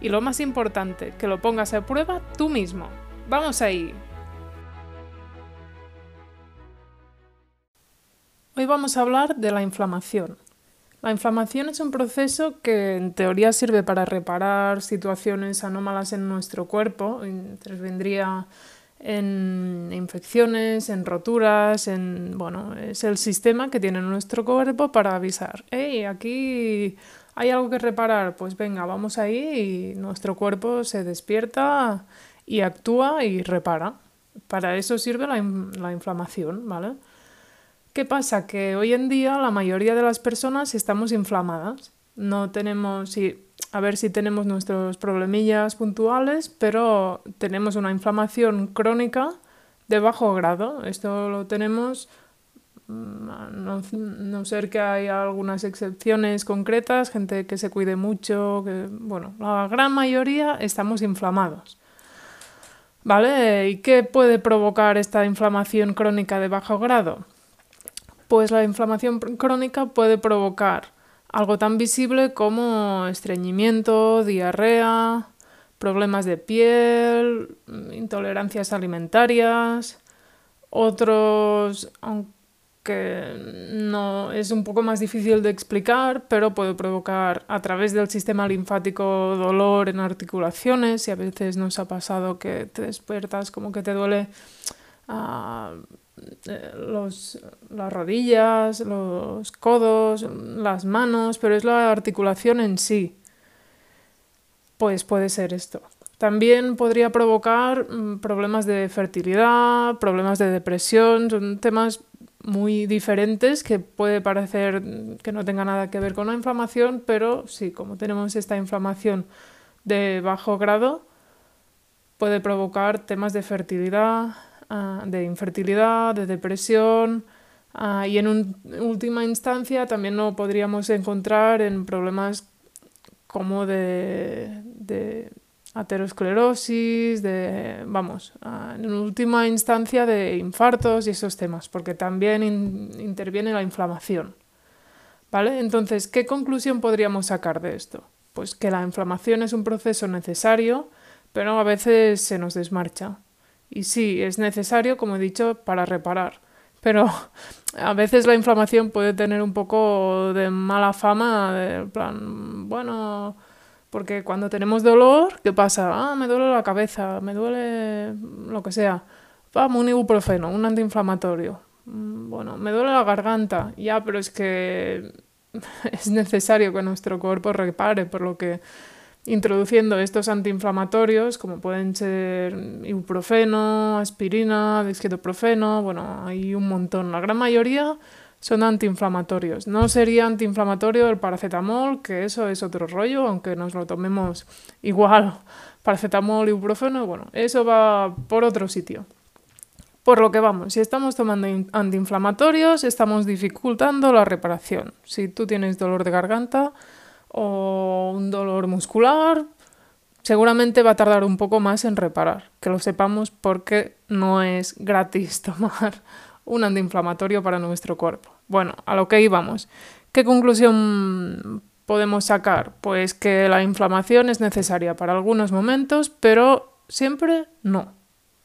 Y lo más importante, que lo pongas a prueba tú mismo. ¡Vamos ahí! Hoy vamos a hablar de la inflamación. La inflamación es un proceso que en teoría sirve para reparar situaciones anómalas en nuestro cuerpo, intervendría en infecciones, en roturas, en bueno, es el sistema que tiene nuestro cuerpo para avisar, hey, aquí hay algo que reparar, pues venga, vamos ahí y nuestro cuerpo se despierta y actúa y repara. Para eso sirve la, la inflamación, ¿vale? ¿Qué pasa? Que hoy en día la mayoría de las personas estamos inflamadas. No tenemos, si, a ver si tenemos nuestros problemillas puntuales, pero tenemos una inflamación crónica de bajo grado. Esto lo tenemos, no, ser que haya algunas excepciones concretas, gente que se cuide mucho, que, bueno, la gran mayoría estamos inflamados. ¿Vale? ¿Y qué puede provocar esta inflamación crónica de bajo grado? Pues la inflamación crónica puede provocar algo tan visible como estreñimiento, diarrea, problemas de piel, intolerancias alimentarias, otros, aunque no es un poco más difícil de explicar, pero puede provocar a través del sistema linfático dolor en articulaciones y a veces nos ha pasado que te despiertas como que te duele uh, eh, los, las rodillas, los codos, las manos, pero es la articulación en sí. Pues puede ser esto. También podría provocar mm, problemas de fertilidad, problemas de depresión, son temas muy diferentes que puede parecer que no tenga nada que ver con la inflamación, pero sí, como tenemos esta inflamación de bajo grado, puede provocar temas de fertilidad, Ah, de infertilidad, de depresión ah, y en última instancia también lo podríamos encontrar en problemas como de aterosclerosis, de, vamos, en última instancia de infartos y esos temas, porque también interviene la inflamación. ¿Vale? Entonces, ¿qué conclusión podríamos sacar de esto? Pues que la inflamación es un proceso necesario, pero a veces se nos desmarcha. Y sí, es necesario, como he dicho, para reparar. Pero a veces la inflamación puede tener un poco de mala fama, de plan, bueno, porque cuando tenemos dolor, ¿qué pasa? Ah, me duele la cabeza, me duele lo que sea. Vamos, un ibuprofeno, un antiinflamatorio. Mm, bueno, me duele la garganta. Ya, pero es que es necesario que nuestro cuerpo repare, por lo que introduciendo estos antiinflamatorios, como pueden ser ibuprofeno, aspirina, dexketoprofeno, bueno, hay un montón. La gran mayoría son antiinflamatorios. No sería antiinflamatorio el paracetamol, que eso es otro rollo, aunque nos lo tomemos igual, paracetamol, ibuprofeno, bueno, eso va por otro sitio. Por lo que vamos, si estamos tomando antiinflamatorios, estamos dificultando la reparación. Si tú tienes dolor de garganta, o un dolor muscular, seguramente va a tardar un poco más en reparar. Que lo sepamos porque no es gratis tomar un antiinflamatorio para nuestro cuerpo. Bueno, a lo que íbamos. ¿Qué conclusión podemos sacar? Pues que la inflamación es necesaria para algunos momentos, pero siempre no.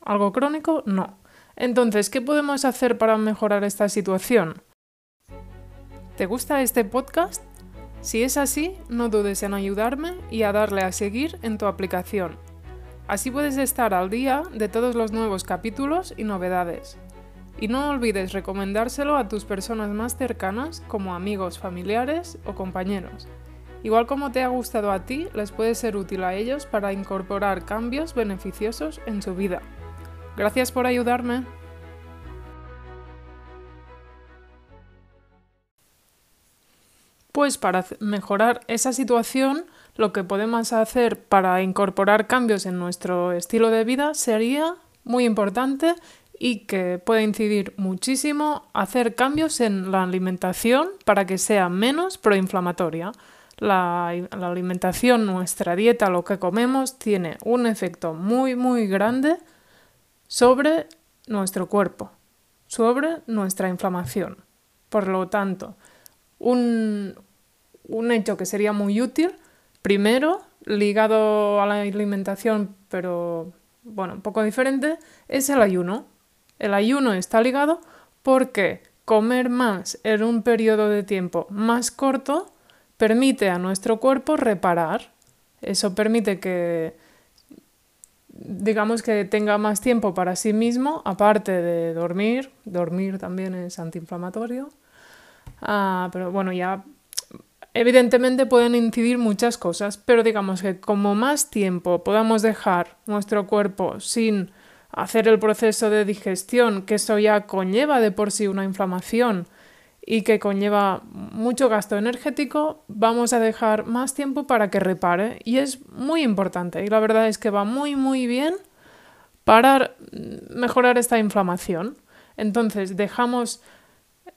Algo crónico, no. Entonces, ¿qué podemos hacer para mejorar esta situación? ¿Te gusta este podcast? Si es así, no dudes en ayudarme y a darle a seguir en tu aplicación. Así puedes estar al día de todos los nuevos capítulos y novedades. Y no olvides recomendárselo a tus personas más cercanas como amigos, familiares o compañeros. Igual como te ha gustado a ti, les puede ser útil a ellos para incorporar cambios beneficiosos en su vida. Gracias por ayudarme. Pues para mejorar esa situación, lo que podemos hacer para incorporar cambios en nuestro estilo de vida sería muy importante y que puede incidir muchísimo hacer cambios en la alimentación para que sea menos proinflamatoria. La, alimentación, nuestra dieta, lo que comemos, tiene un efecto muy, muy grande sobre nuestro cuerpo, sobre nuestra inflamación. Por lo tanto, un, un hecho que sería muy útil, primero, ligado a la alimentación, pero bueno, un poco diferente, es el ayuno. El ayuno está ligado porque comer más en un periodo de tiempo más corto permite a nuestro cuerpo reparar. Eso permite que, digamos que tenga más tiempo para sí mismo, aparte de dormir. Dormir también es antiinflamatorio. Ah, pero bueno, ya evidentemente pueden incidir muchas cosas, pero digamos que como más tiempo podamos dejar nuestro cuerpo sin hacer el proceso de digestión, que eso ya conlleva de por sí una inflamación y que conlleva mucho gasto energético, vamos a dejar más tiempo para que repare y es muy importante. Y la verdad es que va muy muy bien para mejorar esta inflamación. Entonces dejamos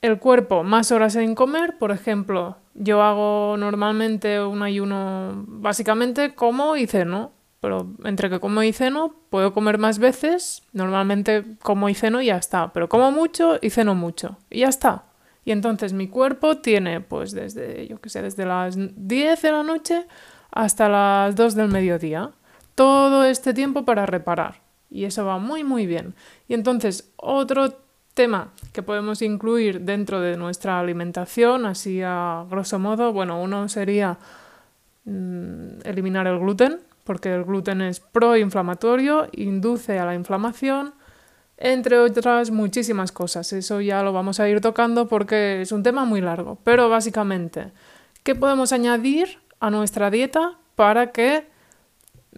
el cuerpo más horas en comer, por ejemplo, yo hago normalmente un ayuno, básicamente como y ceno, pero entre que como y ceno puedo comer más veces, normalmente como y ceno y ya está, pero como mucho y ceno mucho y ya está. Y entonces mi cuerpo tiene pues desde, yo qué sé, desde las 10 de la noche hasta las 2 del mediodía, todo este tiempo para reparar. Y eso va muy muy bien. Y entonces otro tema que podemos incluir dentro de nuestra alimentación, así a grosso modo, bueno, uno sería mm, eliminar el gluten, porque el gluten es proinflamatorio, induce a la inflamación, entre otras muchísimas cosas. Eso ya lo vamos a ir tocando porque es un tema muy largo. Pero básicamente, ¿qué podemos añadir a nuestra dieta para que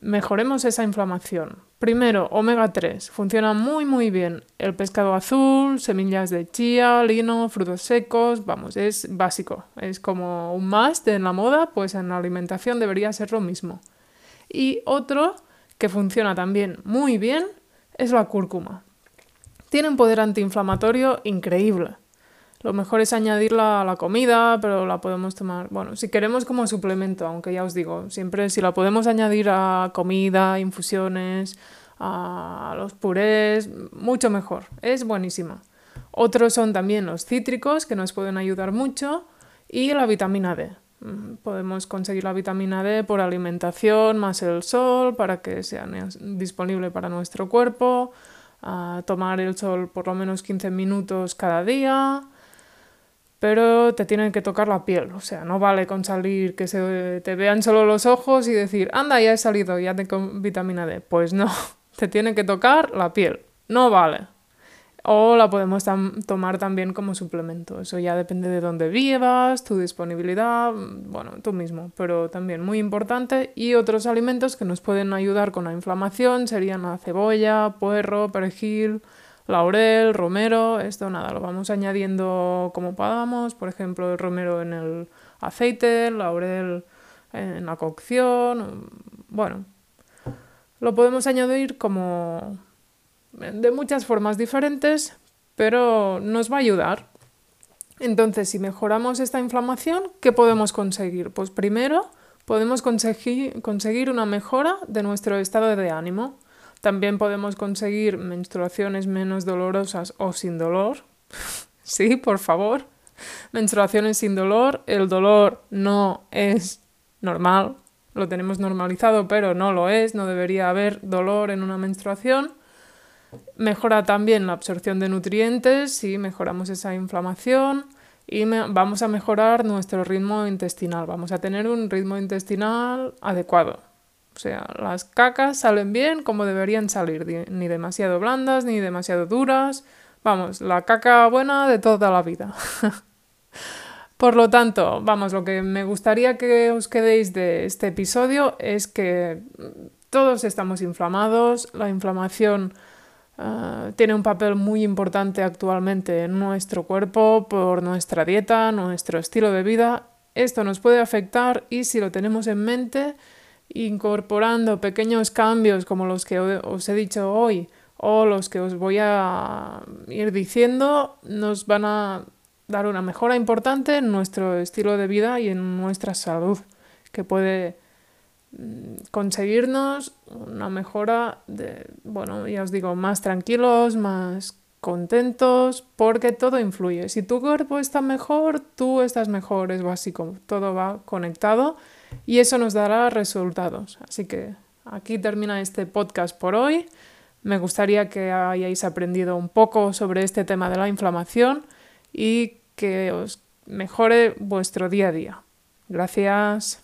mejoremos esa inflamación? Primero, omega 3. Funciona muy muy bien. El pescado azul, semillas de chía, lino, frutos secos, vamos, es básico. Es como un must en la moda, pues en la alimentación debería ser lo mismo. Y otro que funciona también muy bien es la cúrcuma. Tiene un poder antiinflamatorio increíble. Lo mejor es añadirla a la comida, pero la podemos tomar, bueno, si queremos como suplemento, aunque ya os digo, siempre si la podemos añadir a comida, infusiones, a los purés, mucho mejor, es buenísima. Otros son también los cítricos, que nos pueden ayudar mucho, y la vitamina D. Mm, podemos conseguir la vitamina D por alimentación más el sol para que sea disponible para nuestro cuerpo, tomar el sol por lo menos 15 minutos cada día, pero te tienen que tocar la piel. O sea, no vale con salir que se te vean solo los ojos y decir, anda, ya he salido, ya tengo vitamina D. Pues no, te tiene que tocar la piel. No vale. O la podemos tomar también como suplemento. Eso ya depende de dónde vivas, tu disponibilidad, bueno, tú mismo. Pero también muy importante. Y otros alimentos que nos pueden ayudar con la inflamación serían la cebolla, puerro, perejil, laurel, romero, esto nada, lo vamos añadiendo como podamos, por ejemplo, el romero en el aceite, el laurel en la cocción, bueno, lo podemos añadir como de muchas formas diferentes, pero nos va a ayudar. Entonces, si mejoramos esta inflamación, ¿qué podemos conseguir? Pues primero podemos conseguir, conseguir una mejora de nuestro estado de ánimo. También podemos conseguir menstruaciones menos dolorosas o sin dolor. sí, por favor. Menstruaciones sin dolor. El dolor no es normal. Lo tenemos normalizado, pero no lo es. No debería haber dolor en una menstruación. Mejora también la absorción de nutrientes si mejoramos esa inflamación y vamos a mejorar nuestro ritmo intestinal. Vamos a tener un ritmo intestinal adecuado. O sea, las cacas salen bien como deberían salir, ni demasiado blandas ni demasiado duras. Vamos, la caca buena de toda la vida. Por lo tanto, vamos, lo que me gustaría que os quedéis de este episodio es que todos estamos inflamados, la inflamación uh, tiene un papel muy importante actualmente en nuestro cuerpo por nuestra dieta, nuestro estilo de vida. Esto nos puede afectar y si lo tenemos en mente, incorporando pequeños cambios como los que os he dicho hoy o los que os voy a ir diciendo, nos van a dar una mejora importante en nuestro estilo de vida y en nuestra salud, que puede conseguirnos una mejora de, bueno, ya os digo, más tranquilos, más contentos, porque todo influye. Si tu cuerpo está mejor, tú estás mejor, es básico, todo va conectado y eso nos dará resultados. Así que aquí termina este podcast por hoy. Me gustaría que hayáis aprendido un poco sobre este tema de la inflamación y que os mejore vuestro día a día. Gracias.